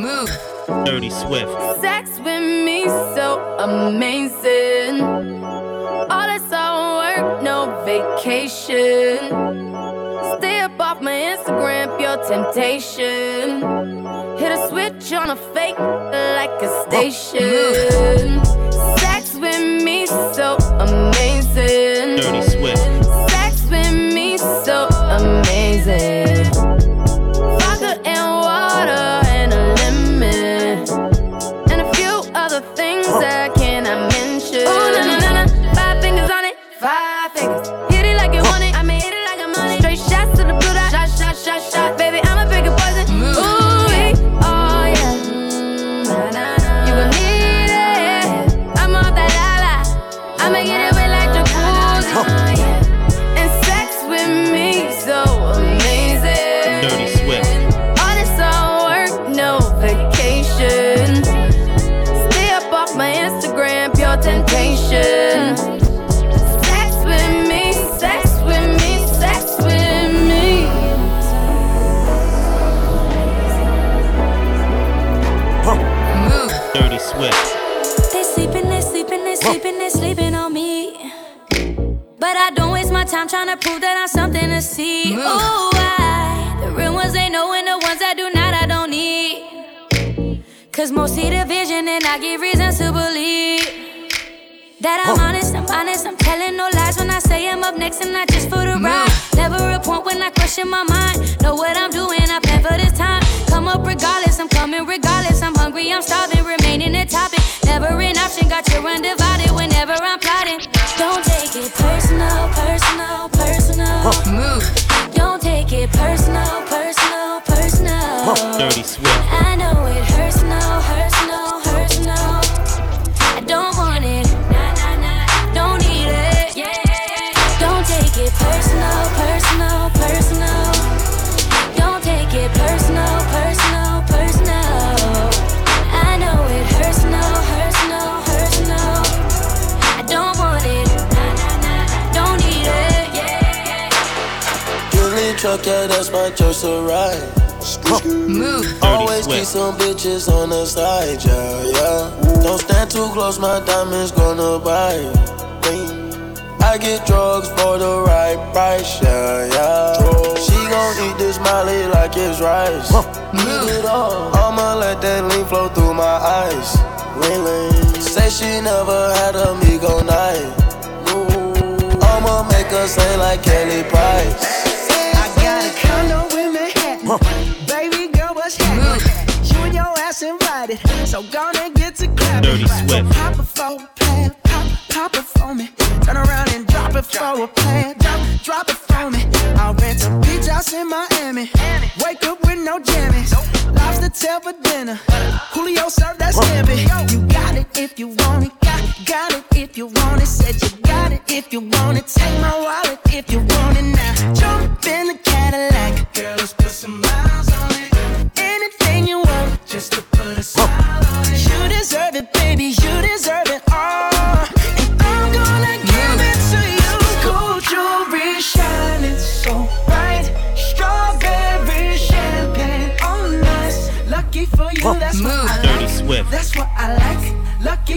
Move. Dirty Swift. Sex with me so amazing. All this all work, no vacation. Stay up off my Instagram, pure temptation. Hit a switch on a fake like a oh, station. Sex with me so Oh, why? The real ones they know, and the ones that do not, I don't need. Cause most see the vision, and I give reasons to believe. That I'm honest, I'm honest, I'm telling no lies when I say I'm up next and not just for the ride. Never a point when I question my mind. Know what I'm doing, I plan for this time. Come up regardless, I'm coming regardless. I'm hungry, I'm starving, remaining a topic. Never an option, got you undivided whenever I'm plotting. Don't take it personal, personal, personal. Move. Take it personal, personal, personal. Dirty Swift. I know it Billy truck, yeah, that's my choice to ride. Move. Always keep some bitches on the side, yeah, yeah. Don't stand too close, my diamonds gonna bite. I get drugs for the right price, yeah, yeah. She gon' eat this Molly like it's rice. Eat it all. I'ma let that lean flow through my eyes. Lean, lean. Say she never had a Migo night. I'ma make her say like Kelly Price. Baby girl, what's happening? You and your ass invited, so gonna get to clapping. Dirty Swift. Pop it for a plan, pop, pop it for me. Turn around and drop it for a plan, drop, drop it for me. I'll rent a beach house in Miami. Wake up with no jammies. Lobster tail for dinner. Julio served that scampi. You got it if you want it. Got, it if you want it. Said you got it if you want it. Take my wallet if you want it now. Jump in the Cadillac. Girl, let's put some miles on it. Anything you want, just to put a smile on it. You deserve it, baby. You deserve it all.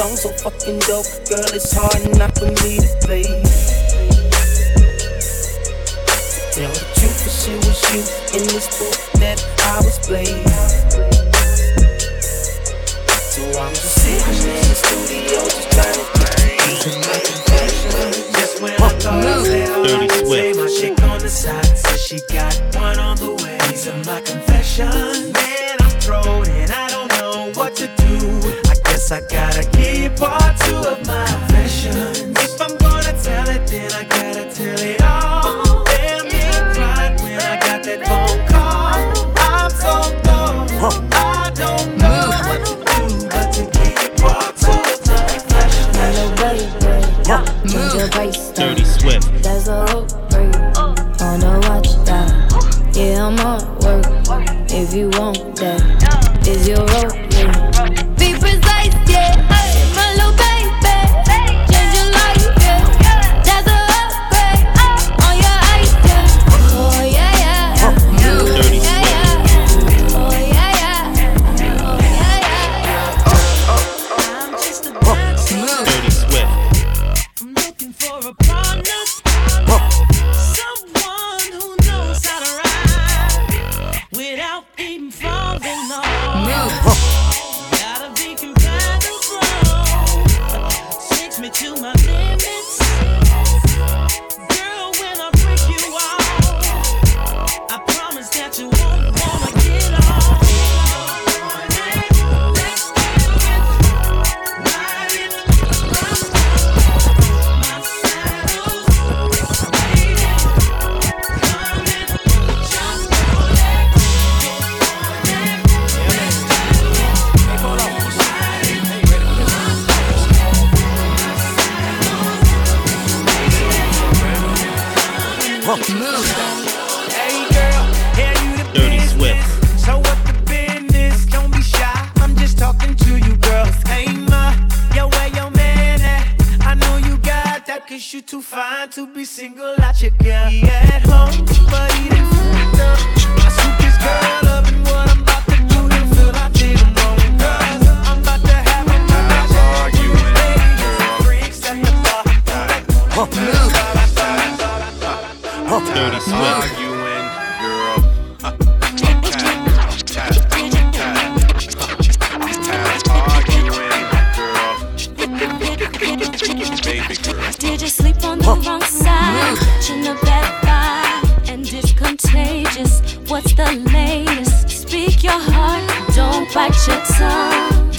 Song's so fucking dope, girl, it's hard not for me to play. Tell the truth, cause it was you in this book that I was playing.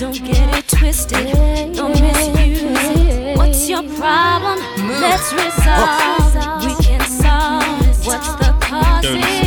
Don't get it twisted, don't misuse it. What's your problem? Let's resolve. We can solve. What's the cause?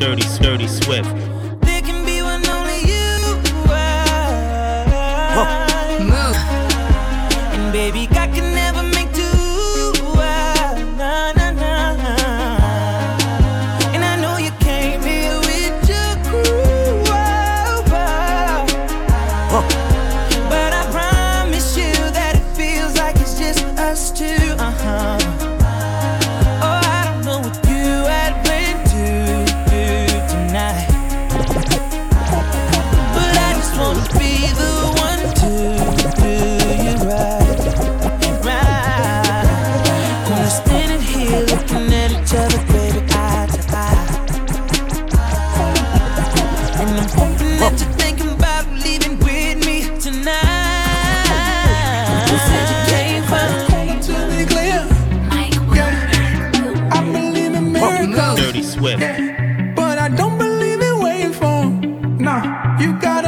sturdy, sturdy, swift. You got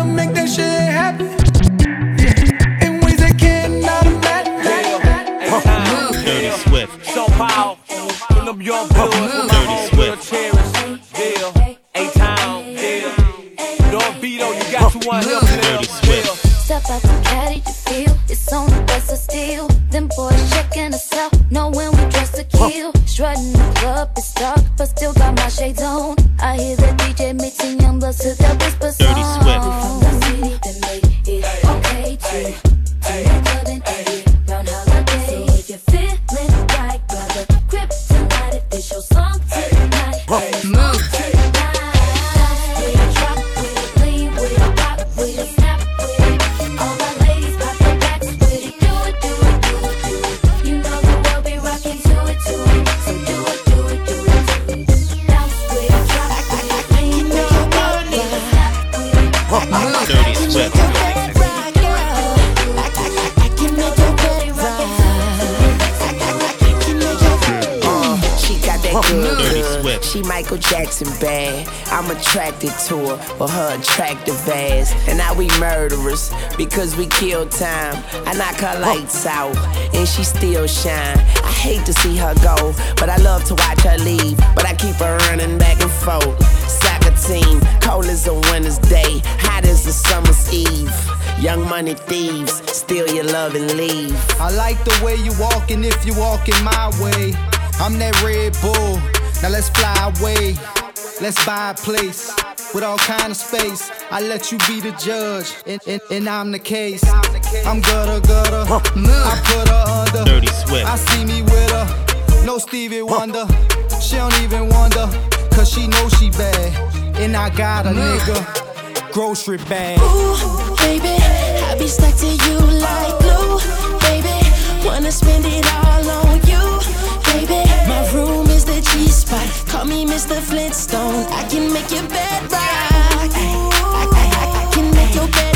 attracted to her for her attractive ass. And now we murderers because we kill time. I knock her lights out and she still shine. I hate to see her go, but I love to watch her leave. But I keep her running back and forth. Soccer team, cold as a winter's day, hot as a summer's eve. Young money thieves, steal your love and leave. I like the way you walking if you walking my way. I'm that Red Bull. Now let's fly away. Let's buy a place with all kind of space. I let you be the judge, and, and, and I'm the case. I'm gutter gutter. I put her under. Dirty Swift. I see me with her. No Stevie Wonder. She don't even wonder, cause she know she bad. And I got a nigga. Grocery bag. Ooh, baby, I be stuck to you like glue, baby. Wanna spend it all on you, baby. My room is the G spot. Call me Mr. Flintstone. I can make your bed rock. I, can make your bed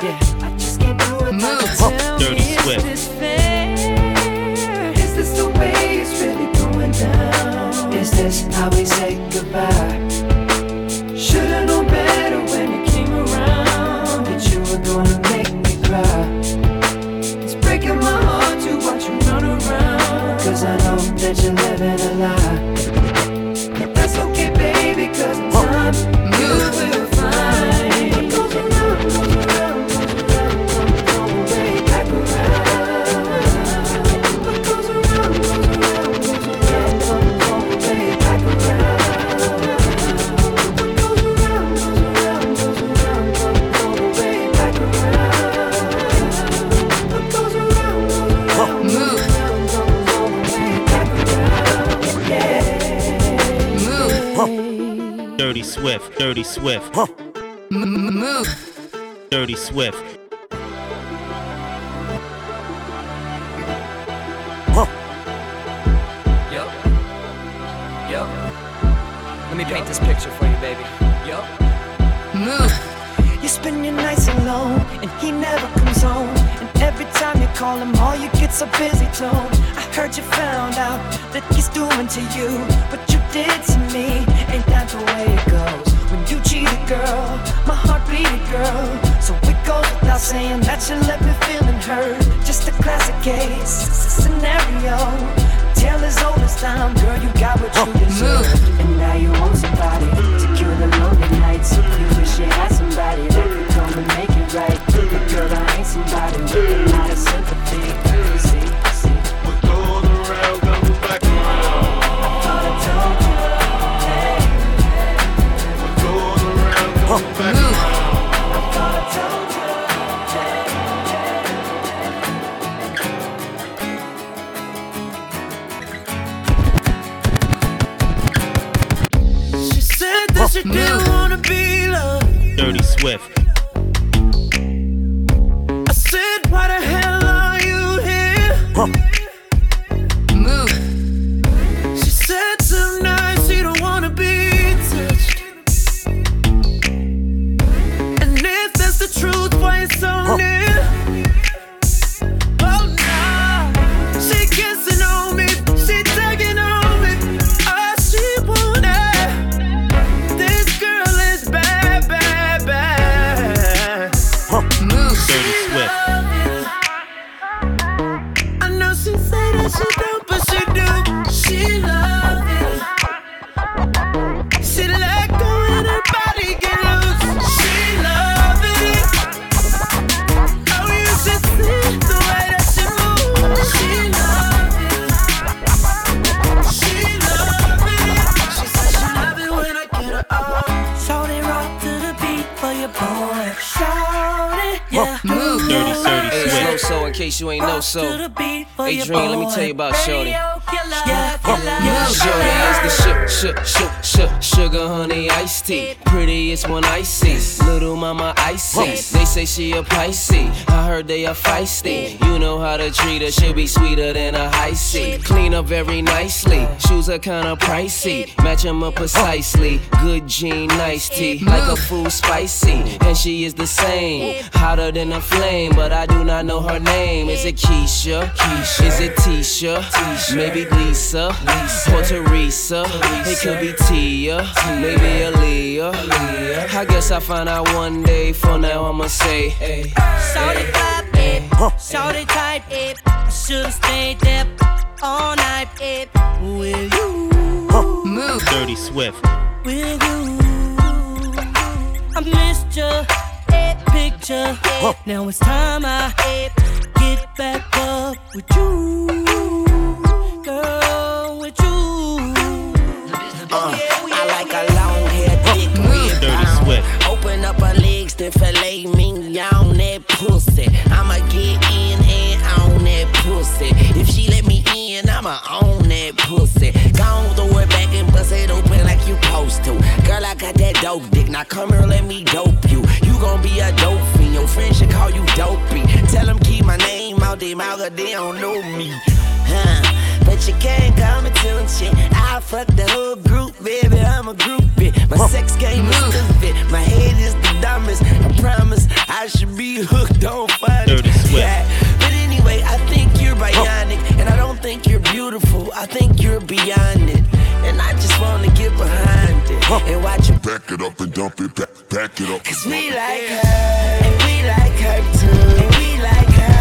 blues. I just can't do it. Move. Tell Dirty is Swift. this fair? Is this the way it's really going down? Is this how we say goodbye? Swift. Dirty Swift. M- Move. Dirty Swift. Yup. Yup. Let me paint this picture for you, baby. Yup. Move. You spend your nights alone, and he never comes home. And every time you call him, all you get's a busy tone. I heard you found out that he's doing to you say she a Pisces. I heard they are feisty. You know how to treat her. She'll be sweeter than a high C. Clean up very nicely. Shoes are kinda pricey. Match 'em up precisely. Good jean, nice tea. Like a food spicy. And she is the same. Hotter than a flame. But I do not know her name. Is it Keisha? Keisha. Is it Tisha? Tisha. Maybe Lisa. Lisa. Or Teresa. It could be Tia. Maybe Aaliyah. I guess I'll find out one day. For now, I'ma say, hey. Shorty vibe, it. Shorty type, it. I should've stayed there all night, it. With you, Move. Dirty Swift. with you. I missed your picture. Now it's time I get back up with you, girl, with you. Uh, I like a long hair, thick rib Dirty. Swift. Open up her legs, then fillet me I'ma own that pussy. Gon' throw it back and bust it open like you supposed to. Girl, I got that dope dick. Now come here, let me dope you. You gon' be a dope fiend. Your friends should call you dopey. Tell them keep my name out their mouth, 'cause they don't know me. Huh. But you can't call me till shit. I fuck the whole group, baby. I'm a groupie. My sex game is mm. stupid. My head is the dumbest. I promise I should be hooked on Swift. Yeah. But anyway, I think you're bionic. I think you're beautiful. I think you're beyond it. And I just wanna get behind it. And watch you Back it up and dump it, back, back it up. Cause we like her, and we like her too. And we like her,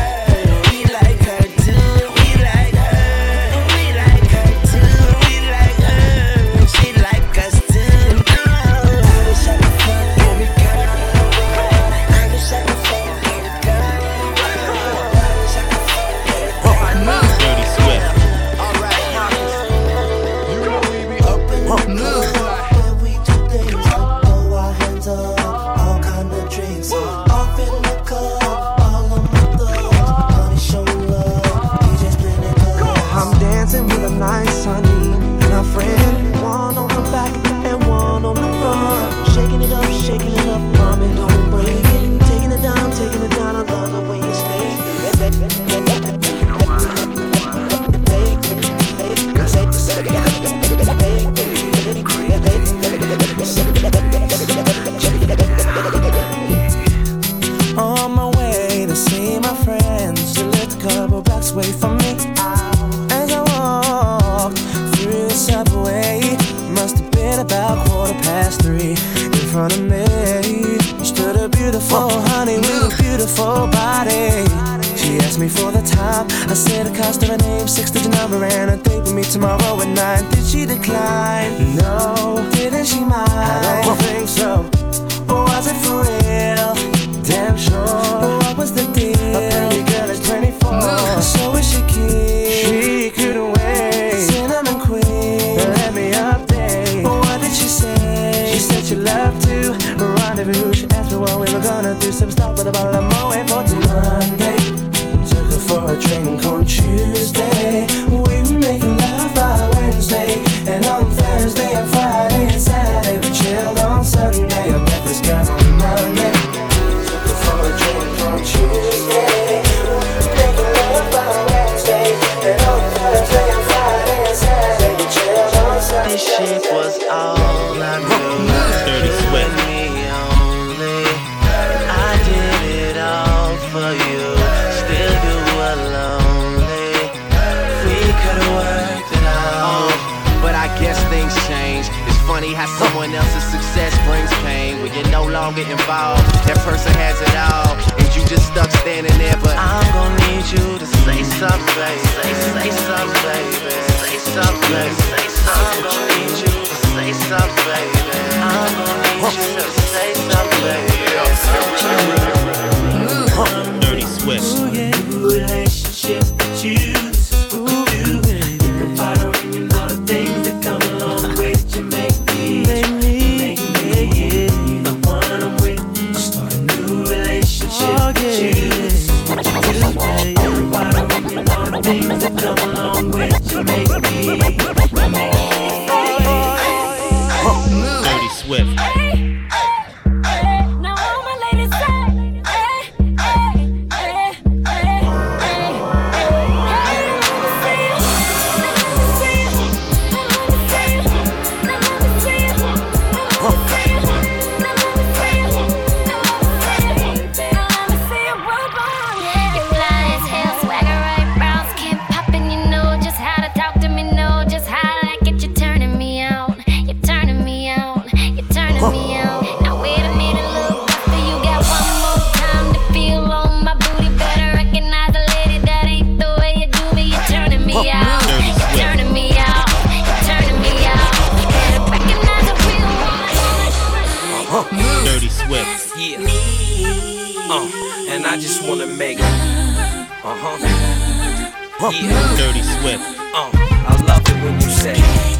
when you're no longer involved. That person has it all, and you just stuck standing there. But I'm gonna need you to say something, baby. Say, say something, baby. Say something, baby. Say something. I'm gonna need you to say something, baby. I'm gonna need you to say something, baby. Dirty Swift. relationship you Dirty Swift. Yeah. Uh. uh, and I just wanna make. Uh huh. Yeah. Dirty Swift. Uh, I love it when you say.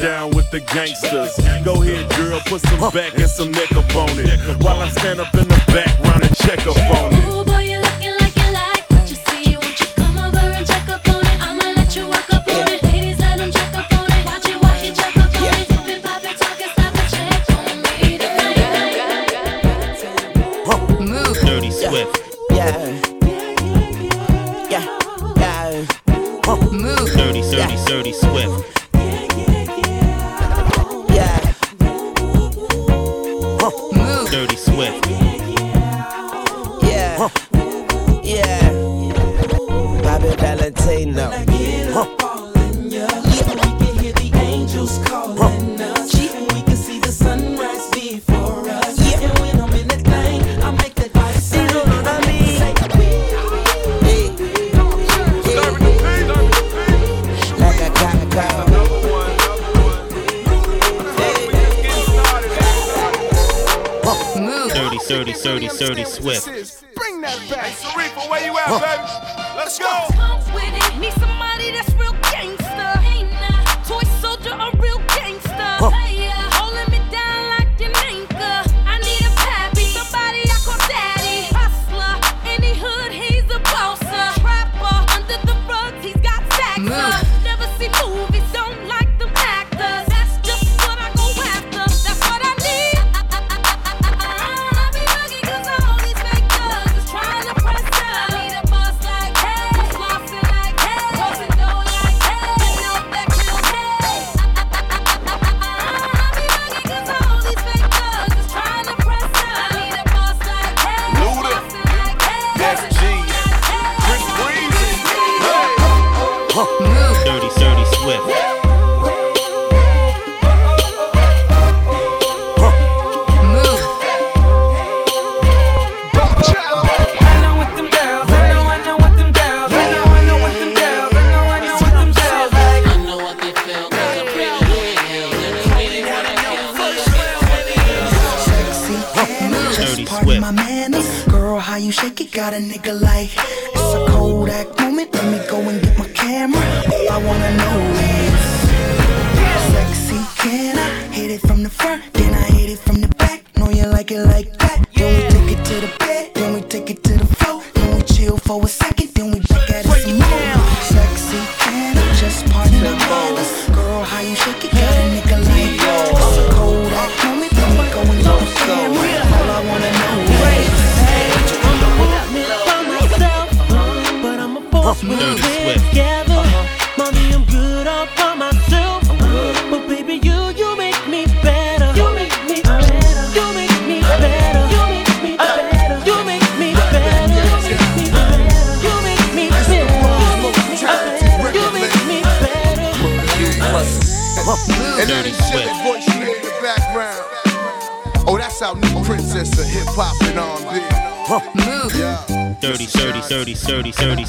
down with the gangsters. Go ahead, girl, put some back and some neck up on it. While I stand up in the background and check up on it.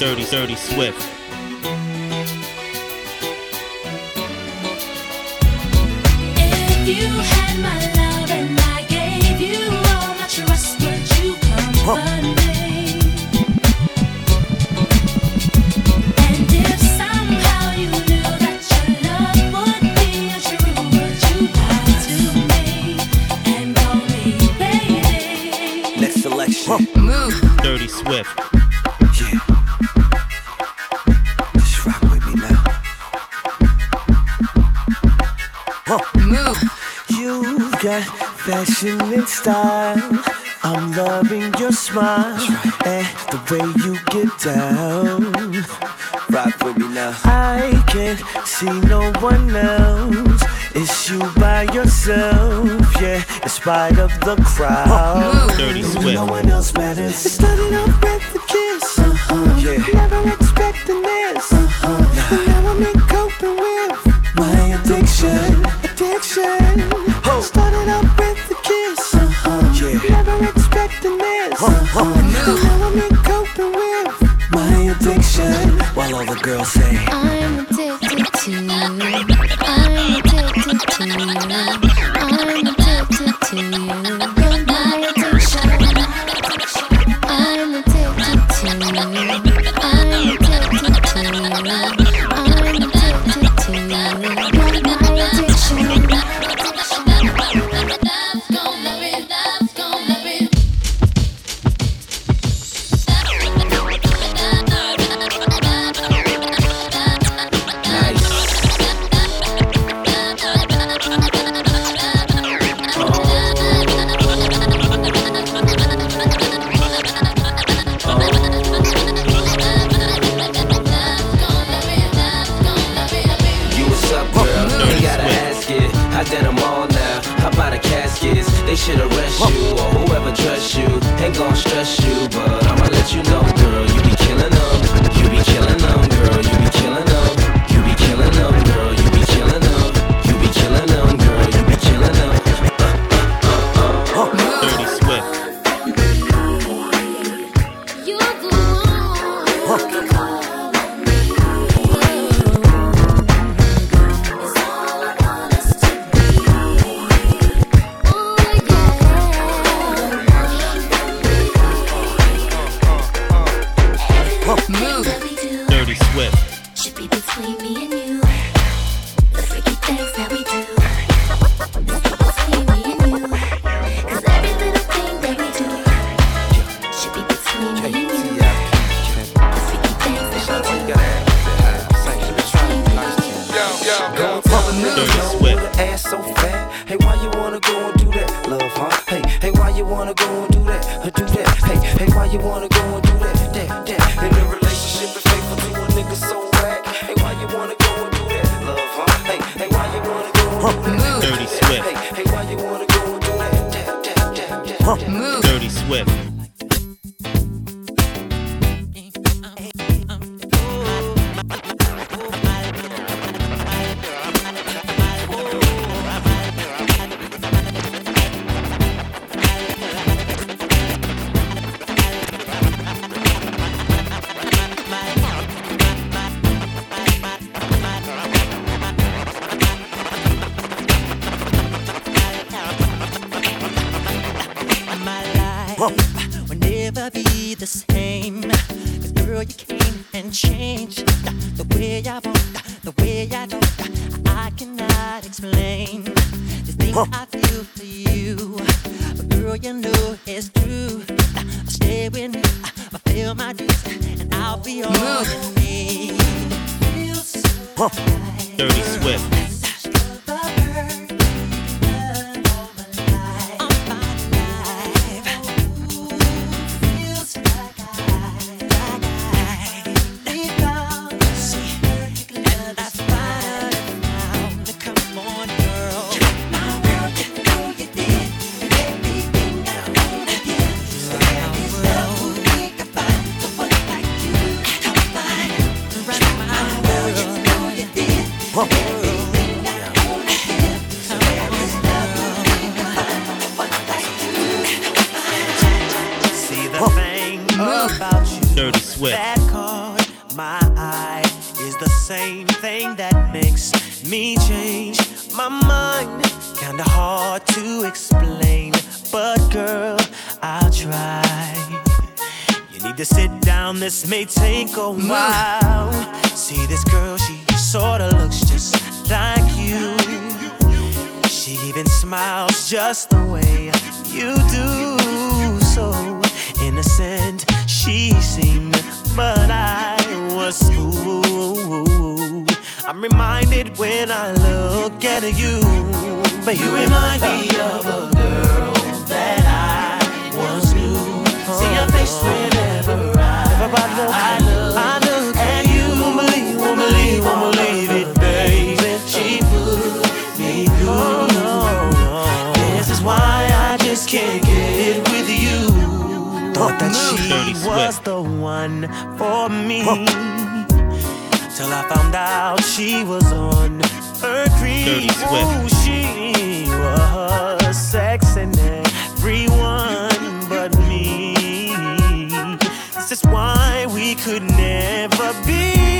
Dirty, Dirty Swift. of the crowd. Dirty Swift. No one else matters. Swift. Wow. See this girl, she sorta looks just like you. She even smiles just the way you do. So innocent she seemed, but I was fooled. I'm reminded when I look at you, but you remind me of a girl that I once knew. See your face whenever I, I look. I leave, I'ma leave it, baby. She put me through. This is why I just can't get with you. Thought that she was the one for me. Till I found out she was on her creep. Ooh, she was sexing everyone but me. This is why we could never be.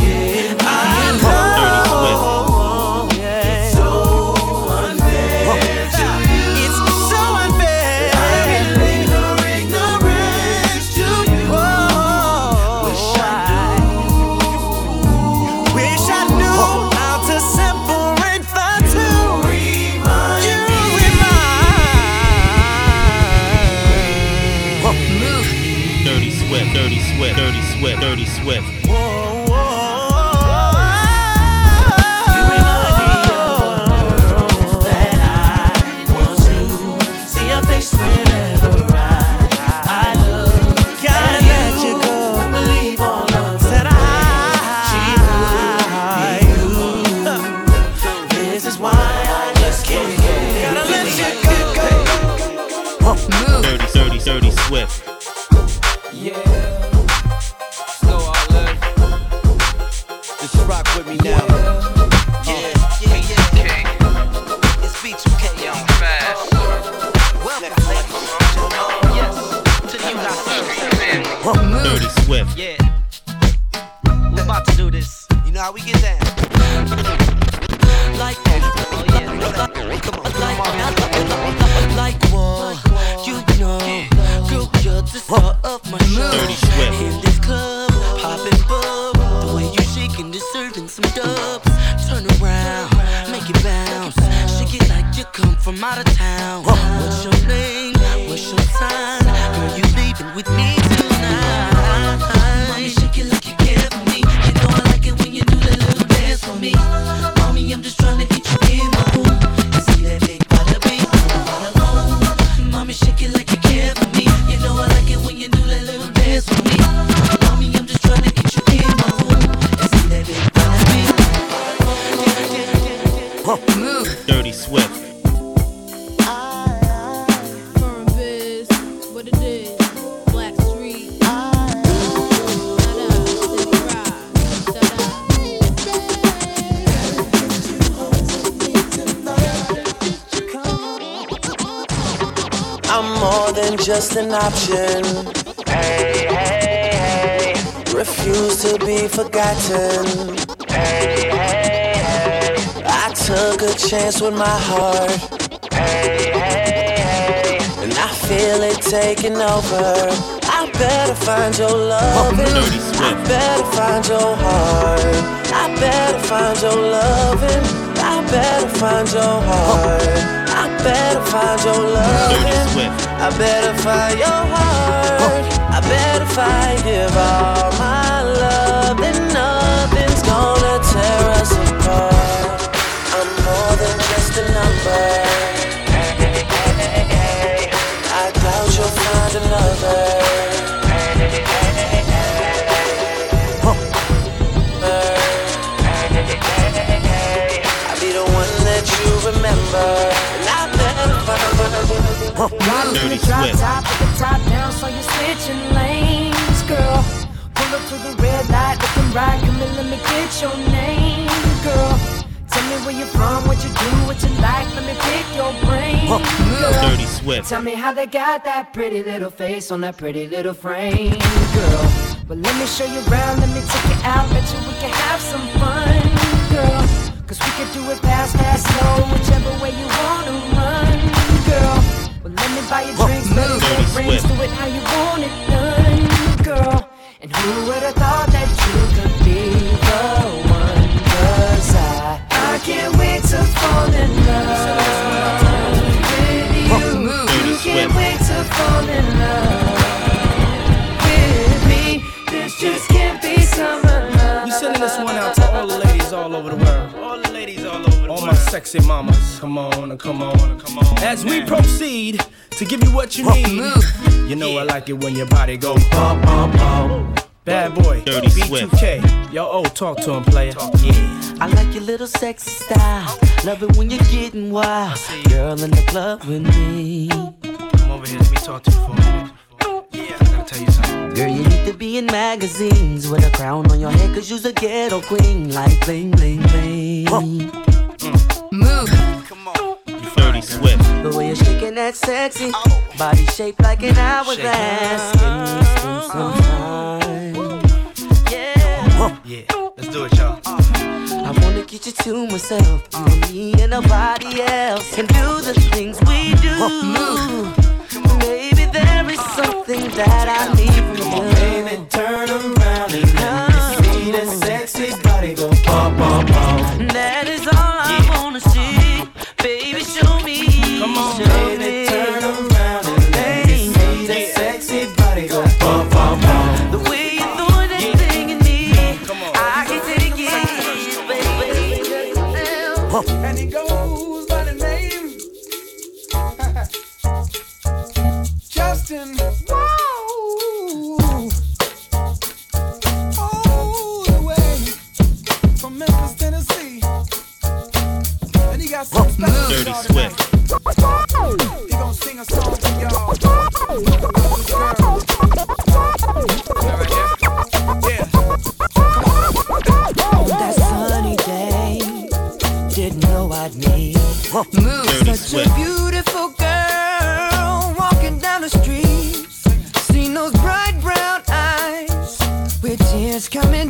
more than just an option. Hey, hey, hey. Refuse to be forgotten. Hey, hey, hey. I took a chance with my heart. Hey, hey, hey. And I feel it taking over. I better find your love. I better find your heart. I better find your loving. I better find your heart. I better find your love. I better find your heart. I better find give all my love. And nothing's gonna tear us apart. I'm more than just a number. I doubt you'll find another. Find Model in the drop top, with the top down, so you're switching lanes, girl. Pull up to the red light, looking right, come and let me get your name, girl. Tell me where you're from, what you do, what you like, let me pick your brain, girl. Dirty Swift. Tell me how they got that pretty little face on that pretty little frame, girl. But let me show you around, let me take you out, bet you we can have some fun, girl. Cause we can do it fast, fast, slow, whichever way you wanna run, girl. Me buy you drinks, rings, do it how you want it done, girl. And who would have thought that you could be the one? Cause I, I can't wait to fall in love with you. You can't wait to fall in love sexy mamas. Come on, come on, come on. As we proceed to give you what you need. Mm. You know I like it when your body go bump, bump, bump. Bad boy, Dirty B2K. Yo, oh, talk to him, player. Yeah. I like your little sexy style. Love it when you're getting wild. Girl in the club with me. Come over here, let me talk to you for a minute. Yeah, I gotta tell you something. Girl, you need to be in magazines with a crown on your head, cause you's a ghetto queen, like bling, bling, bling. Move. Come on. Dirty Swift. The way you're shaking that sexy body shaped like an hourglass. We spend some time? Yeah. Yeah, let's do it, y'all. I wanna get you to myself, you and me and nobody else, and do the things we do. Maybe there is something that I need from you. Baby, turn around and let me see that sexy body go bump, bump, bump. That is Dirty Swift. He gonna sing a song for y'all. On that sunny day, didn't know I'd meet Dirty such Swift. a beautiful girl walking down the street. Seen those bright brown eyes with tears coming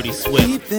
Dirty Swift.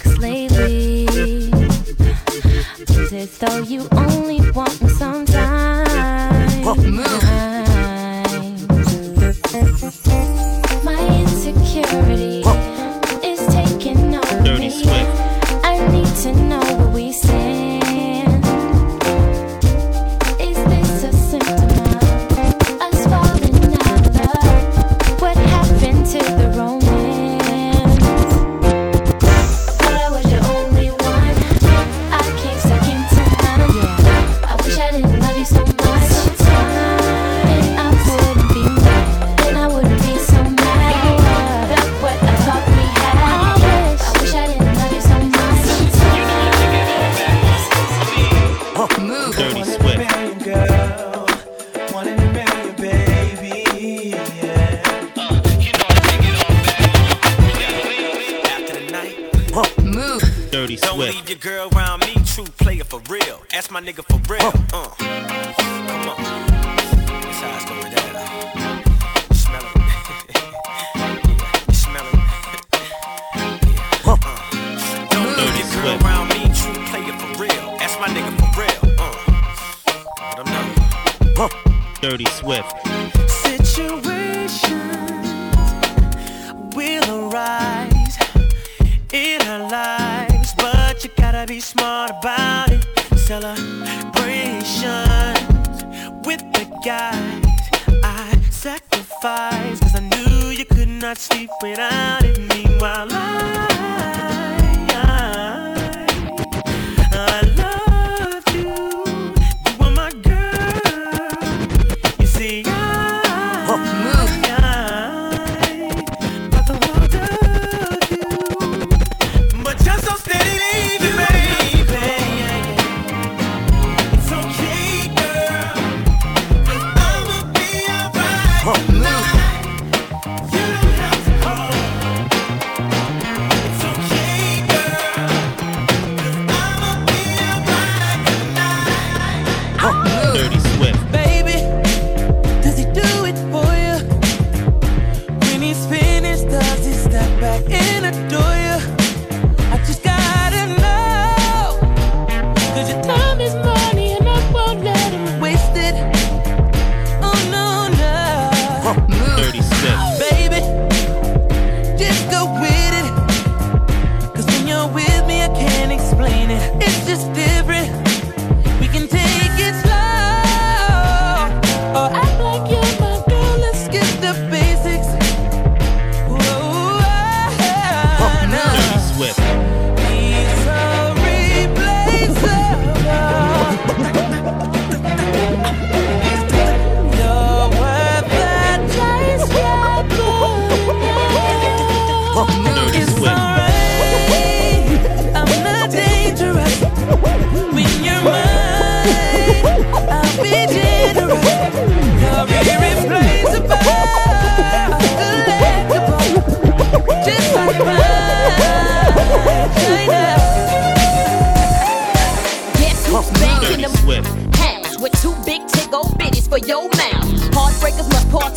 Cause lately, it's as though you only want me.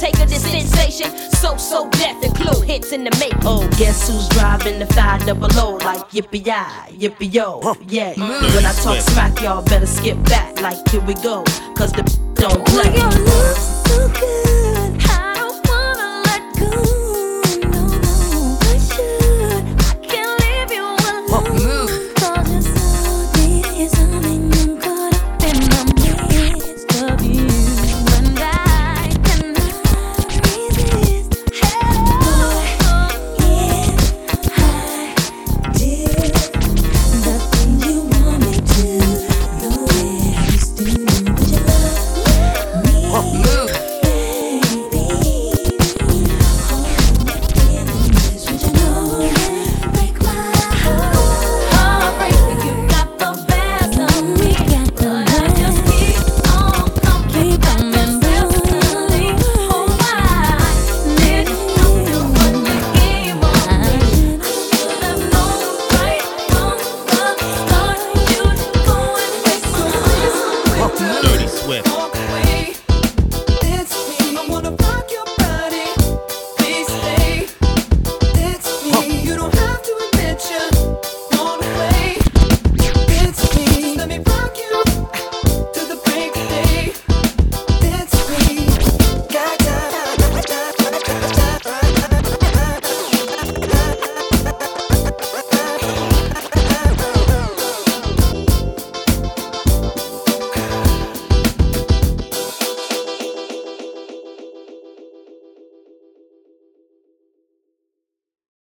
partaker this sensation. So, so death and clue hits in the make. Oh, guess who's driving the 5 double O like yippee I, yippee yo, yeah. Mm. When I talk smack, y'all better skip back like here we go, cause the don't play. Oh, your love's so good.